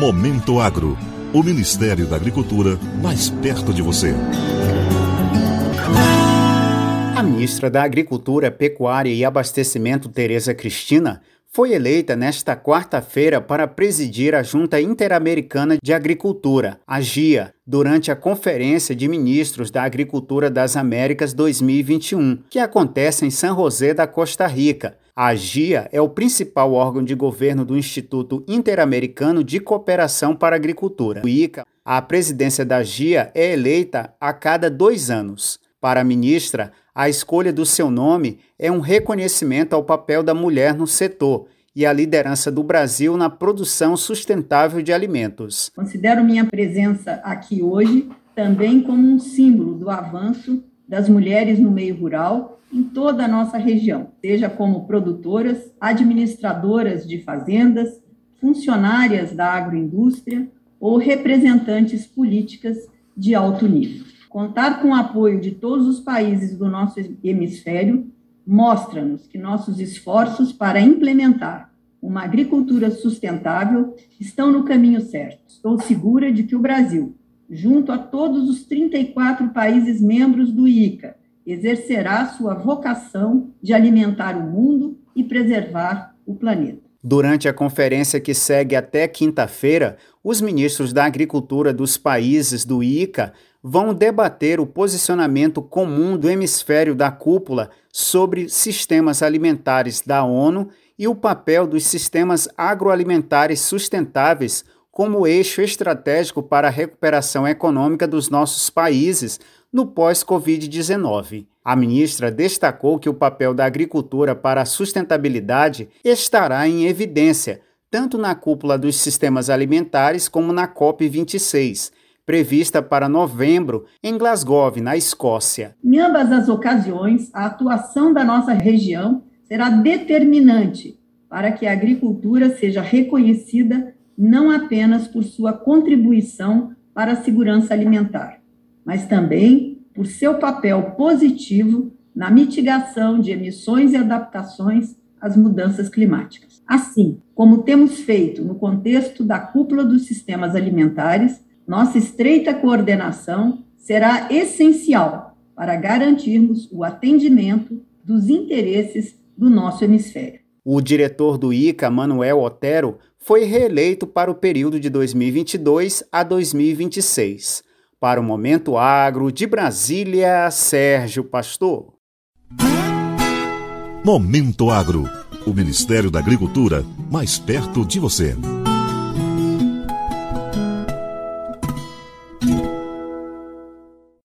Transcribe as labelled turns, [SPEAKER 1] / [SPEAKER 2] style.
[SPEAKER 1] Momento Agro. O Ministério da Agricultura mais perto de você.
[SPEAKER 2] A ministra da Agricultura, Pecuária e Abastecimento, Tereza Cristina, foi eleita nesta quarta-feira para presidir a Junta Interamericana de Agricultura, a GIA, durante a Conferência de Ministros da Agricultura das Américas 2021, que acontece em San José da Costa Rica. A GIA é o principal órgão de governo do Instituto Interamericano de Cooperação para a Agricultura. O ICA, a presidência da GIA é eleita a cada dois anos. Para a ministra, a escolha do seu nome é um reconhecimento ao papel da mulher no setor e à liderança do Brasil na produção sustentável de alimentos.
[SPEAKER 3] Considero minha presença aqui hoje também como um símbolo do avanço das mulheres no meio rural em toda a nossa região, seja como produtoras, administradoras de fazendas, funcionárias da agroindústria ou representantes políticas de alto nível. Contar com o apoio de todos os países do nosso hemisfério mostra-nos que nossos esforços para implementar uma agricultura sustentável estão no caminho certo. Estou segura de que o Brasil, junto a todos os 34 países membros do ICA, exercerá sua vocação de alimentar o mundo e preservar o planeta.
[SPEAKER 2] Durante a conferência que segue até quinta-feira, os ministros da Agricultura dos países do ICA vão debater o posicionamento comum do hemisfério da cúpula sobre sistemas alimentares da ONU e o papel dos sistemas agroalimentares sustentáveis como eixo estratégico para a recuperação econômica dos nossos países no pós-Covid-19. A ministra destacou que o papel da agricultura para a sustentabilidade estará em evidência, tanto na cúpula dos sistemas alimentares como na COP26, prevista para novembro em Glasgow, na Escócia.
[SPEAKER 3] Em ambas as ocasiões, a atuação da nossa região será determinante para que a agricultura seja reconhecida não apenas por sua contribuição para a segurança alimentar, mas também por seu papel positivo na mitigação de emissões e adaptações às mudanças climáticas. Assim, como temos feito no contexto da cúpula dos sistemas alimentares, nossa estreita coordenação será essencial para garantirmos o atendimento dos interesses do nosso hemisfério.
[SPEAKER 2] O diretor do ICA, Manuel Otero, foi reeleito para o período de 2022 a 2026. Para o Momento Agro de Brasília, Sérgio Pastor.
[SPEAKER 1] Momento Agro, o Ministério da Agricultura mais perto de você.